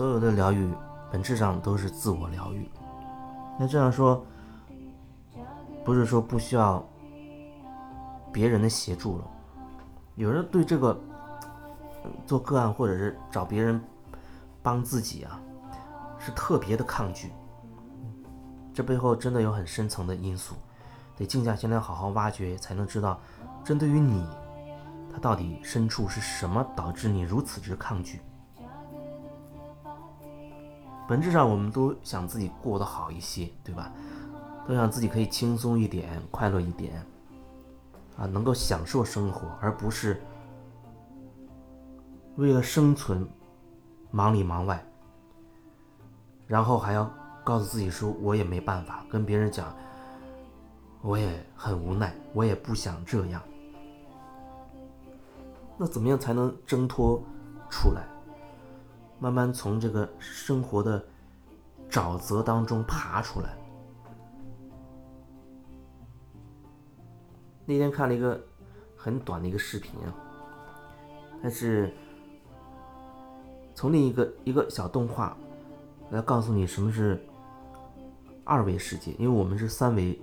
所有的疗愈本质上都是自我疗愈。那这样说，不是说不需要别人的协助了。有人对这个做个案或者是找别人帮自己啊，是特别的抗拒。这背后真的有很深层的因素，得静下心来好好挖掘，才能知道，针对于你，他到底深处是什么导致你如此之抗拒。本质上，我们都想自己过得好一些，对吧？都想自己可以轻松一点、快乐一点，啊，能够享受生活，而不是为了生存忙里忙外，然后还要告诉自己说我也没办法，跟别人讲我也很无奈，我也不想这样。那怎么样才能挣脱出来？慢慢从这个生活的沼泽当中爬出来。那天看了一个很短的一个视频啊，但是从另一个一个小动画来告诉你什么是二维世界，因为我们是三维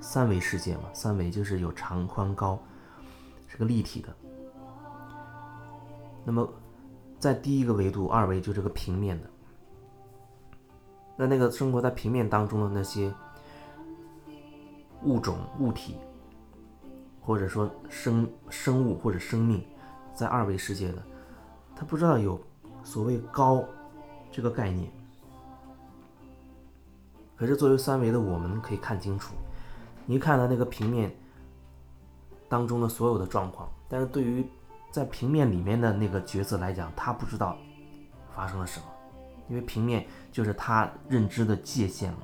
三维世界嘛，三维就是有长宽高，是个立体的。那么。在第一个维度，二维就这个平面的。那那个生活在平面当中的那些物种、物体，或者说生生物或者生命，在二维世界的，他不知道有所谓高这个概念。可是作为三维的，我们可以看清楚，你看到那个平面当中的所有的状况，但是对于。在平面里面的那个角色来讲，他不知道发生了什么，因为平面就是他认知的界限了。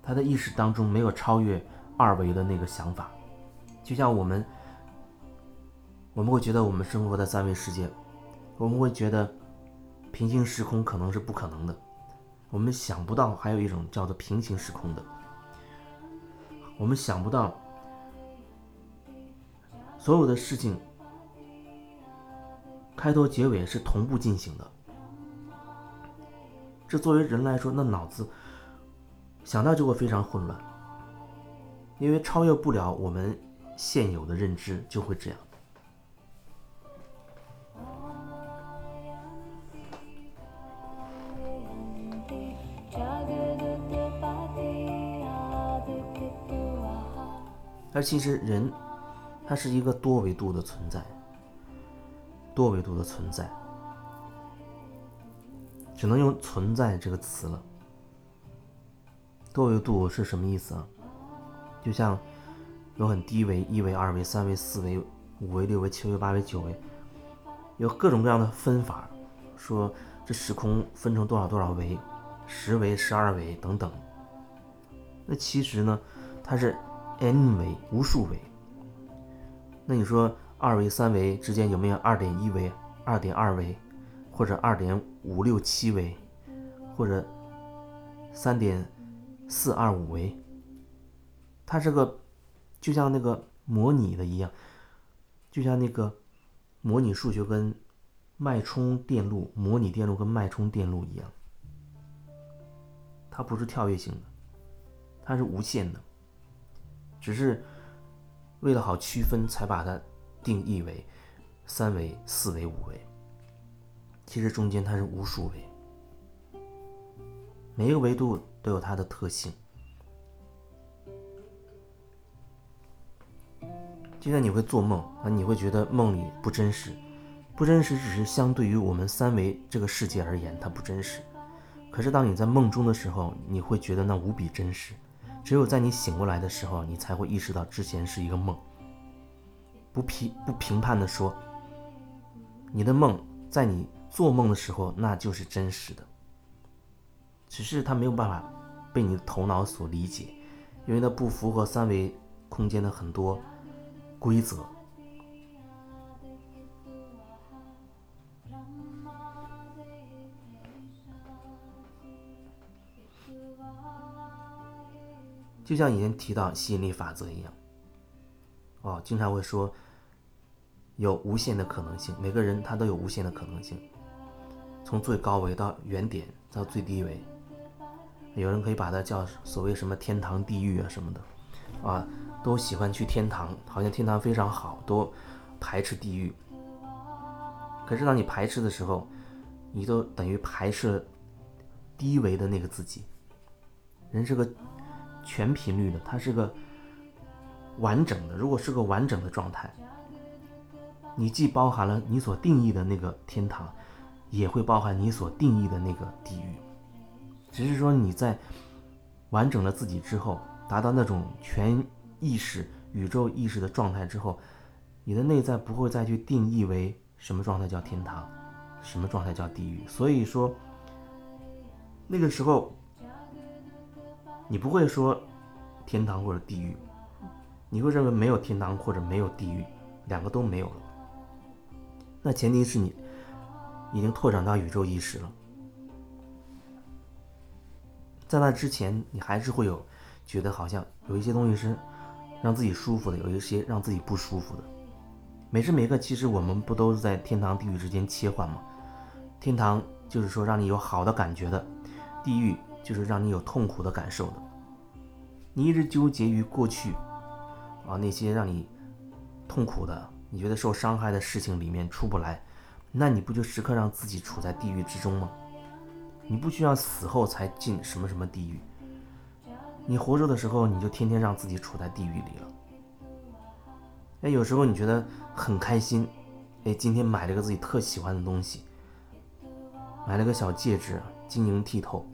他的意识当中没有超越二维的那个想法，就像我们，我们会觉得我们生活在三维世界，我们会觉得平行时空可能是不可能的，我们想不到还有一种叫做平行时空的，我们想不到。所有的事情开头结尾是同步进行的，这作为人来说，那脑子想到就会非常混乱，因为超越不了我们现有的认知，就会这样。而其实人。它是一个多维度的存在，多维度的存在，只能用“存在”这个词了。多维度是什么意思啊？就像有很低维、一维、二维、三维、四维、五维、六维、七维、八维、九维，有各种各样的分法，说这时空分成多少多少维，十维、十二维等等。那其实呢，它是 n 维，无数维。那你说二维、三维之间有没有二点一维、二点二维，或者二点五六七维，或者三点四二五维？它这个就像那个模拟的一样，就像那个模拟数学跟脉冲电路、模拟电路跟脉冲电路一样，它不是跳跃性的，它是无限的，只是。为了好区分，才把它定义为三维、四维、五维。其实中间它是无数维，每一个维度都有它的特性。就像你会做梦啊，你会觉得梦里不真实，不真实只是相对于我们三维这个世界而言，它不真实。可是当你在梦中的时候，你会觉得那无比真实。只有在你醒过来的时候，你才会意识到之前是一个梦。不评不评判的说，你的梦在你做梦的时候那就是真实的，只是它没有办法被你的头脑所理解，因为它不符合三维空间的很多规则。就像以前提到吸引力法则一样，哦，经常会说有无限的可能性，每个人他都有无限的可能性。从最高维到原点到最低维。有人可以把它叫所谓什么天堂、地狱啊什么的，啊，都喜欢去天堂，好像天堂非常好，都排斥地狱。可是当你排斥的时候，你都等于排斥低维的那个自己。人是个全频率的，它是个完整的。如果是个完整的状态，你既包含了你所定义的那个天堂，也会包含你所定义的那个地狱。只是说你在完整了自己之后，达到那种全意识、宇宙意识的状态之后，你的内在不会再去定义为什么状态叫天堂，什么状态叫地狱。所以说，那个时候你不会说天堂或者地狱，你会认为没有天堂或者没有地狱，两个都没有了。那前提是你已经拓展到宇宙意识了。在那之前，你还是会有觉得好像有一些东西是让自己舒服的，有一些让自己不舒服的。每时每刻，其实我们不都是在天堂地狱之间切换吗？天堂就是说让你有好的感觉的，地狱就是让你有痛苦的感受的。你一直纠结于过去啊那些让你痛苦的、你觉得受伤害的事情里面出不来，那你不就时刻让自己处在地狱之中吗？你不需要死后才进什么什么地狱，你活着的时候你就天天让自己处在地狱里了。哎，有时候你觉得很开心，哎，今天买了个自己特喜欢的东西，买了个小戒指，晶莹剔透，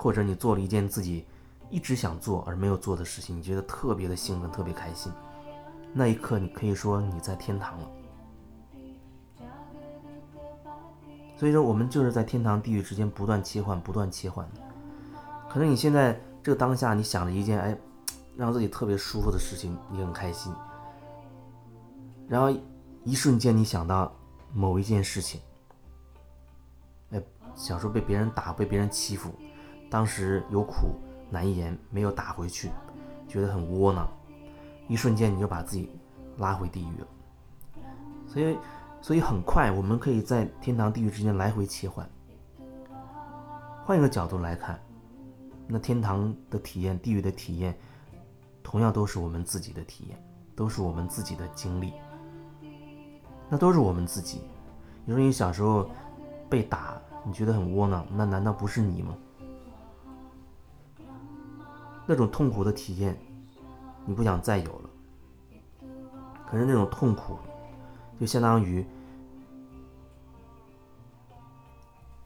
或者你做了一件自己一直想做而没有做的事情，你觉得特别的兴奋，特别开心，那一刻你可以说你在天堂了。所以说，我们就是在天堂、地狱之间不断切换、不断切换。可能你现在这个当下，你想了一件哎，让自己特别舒服的事情，你很开心。然后一瞬间，你想到某一件事情，哎，小时候被别人打、被别人欺负，当时有苦难言，没有打回去，觉得很窝囊。一瞬间，你就把自己拉回地狱了。所以。所以很快，我们可以在天堂、地狱之间来回切换。换一个角度来看，那天堂的体验、地狱的体验，同样都是我们自己的体验，都是我们自己的经历。那都是我们自己。你说你小时候被打，你觉得很窝囊，那难道不是你吗？那种痛苦的体验，你不想再有了。可是那种痛苦。就相当于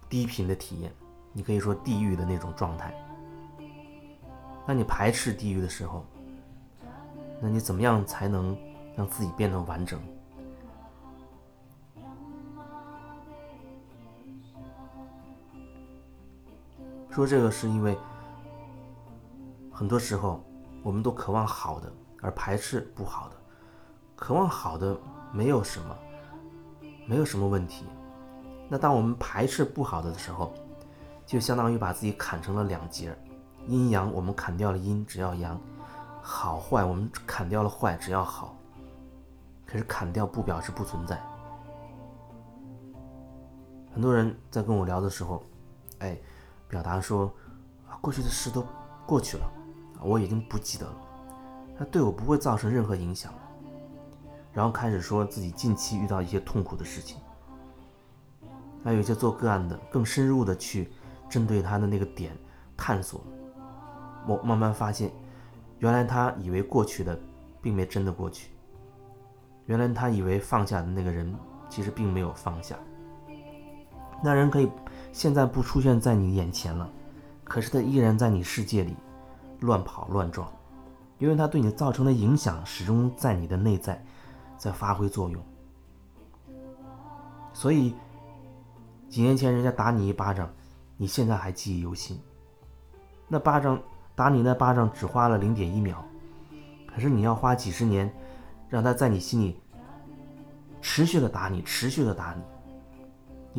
低频的体验，你可以说地狱的那种状态。当你排斥地狱的时候，那你怎么样才能让自己变得完整？说这个是因为很多时候我们都渴望好的，而排斥不好的，渴望好的。没有什么，没有什么问题。那当我们排斥不好的的时候，就相当于把自己砍成了两截，阴阳我们砍掉了阴，只要阳；好坏我们砍掉了坏，只要好。可是砍掉不表示不存在。很多人在跟我聊的时候，哎，表达说，过去的事都过去了，我已经不记得了，它对我不会造成任何影响。然后开始说自己近期遇到一些痛苦的事情，还有些做个案的更深入的去针对他的那个点探索，我慢慢发现，原来他以为过去的并没真的过去，原来他以为放下的那个人其实并没有放下，那人可以现在不出现在你眼前了，可是他依然在你世界里乱跑乱撞，因为它对你造成的影响始终在你的内在。在发挥作用，所以几年前人家打你一巴掌，你现在还记忆犹新。那巴掌打你那巴掌只花了零点一秒，可是你要花几十年，让他在你心里持续的打你，持续的打你，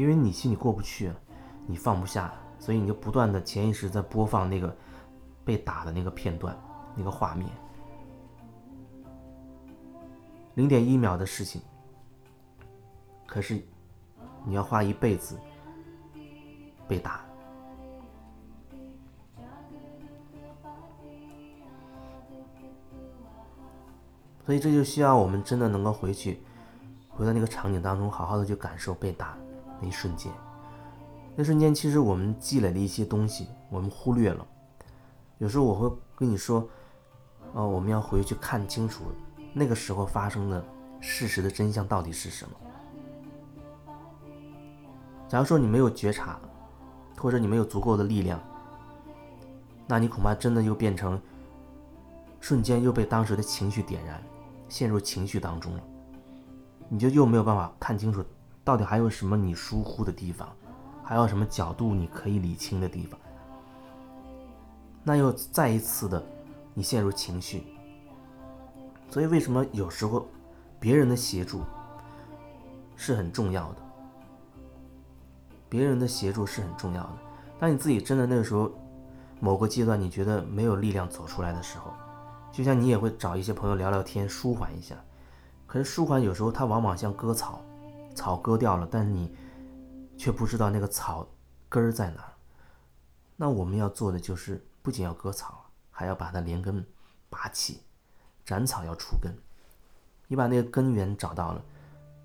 因为你心里过不去，你放不下，所以你就不断的潜意识在播放那个被打的那个片段，那个画面。零点一秒的事情，可是你要花一辈子被打。所以这就需要我们真的能够回去，回到那个场景当中，好好的去感受被打那一瞬间。那瞬间，其实我们积累了一些东西，我们忽略了。有时候我会跟你说，哦，我们要回去看清楚那个时候发生的事实的真相到底是什么。假如说你没有觉察，或者你没有足够的力量，那你恐怕真的又变成瞬间又被当时的情绪点燃。陷入情绪当中了，你就又没有办法看清楚，到底还有什么你疏忽的地方，还有什么角度你可以理清的地方，那又再一次的你陷入情绪。所以为什么有时候别人的协助是很重要的？别人的协助是很重要的。当你自己真的那个时候某个阶段你觉得没有力量走出来的时候。就像你也会找一些朋友聊聊天，舒缓一下。可是舒缓有时候它往往像割草，草割掉了，但是你却不知道那个草根儿在哪儿。那我们要做的就是，不仅要割草，还要把它连根拔起，斩草要除根。你把那个根源找到了，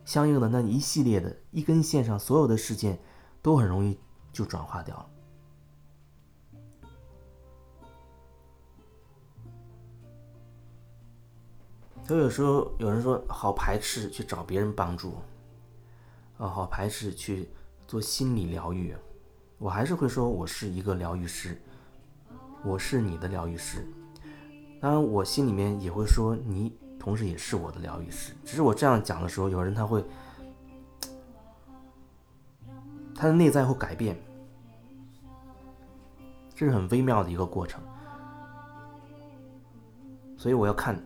相应的那一系列的一根线上所有的事件，都很容易就转化掉了。所以有时候有人说好排斥去找别人帮助，啊，好排斥去做心理疗愈，我还是会说我是一个疗愈师，我是你的疗愈师。当然，我心里面也会说你同时也是我的疗愈师。只是我这样讲的时候，有人他会 他的内在会改变，这是很微妙的一个过程。所以我要看。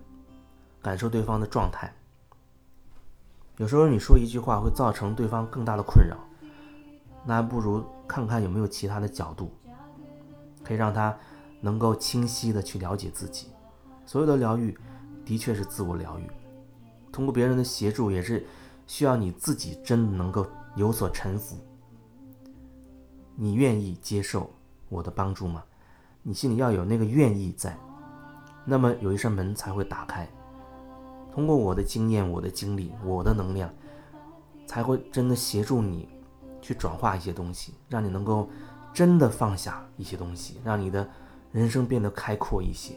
感受对方的状态，有时候你说一句话会造成对方更大的困扰，那不如看看有没有其他的角度，可以让他能够清晰的去了解自己。所有的疗愈的确是自我疗愈，通过别人的协助也是需要你自己真的能够有所臣服。你愿意接受我的帮助吗？你心里要有那个愿意在，那么有一扇门才会打开。通过我的经验、我的经历、我的能量，才会真的协助你去转化一些东西，让你能够真的放下一些东西，让你的人生变得开阔一些。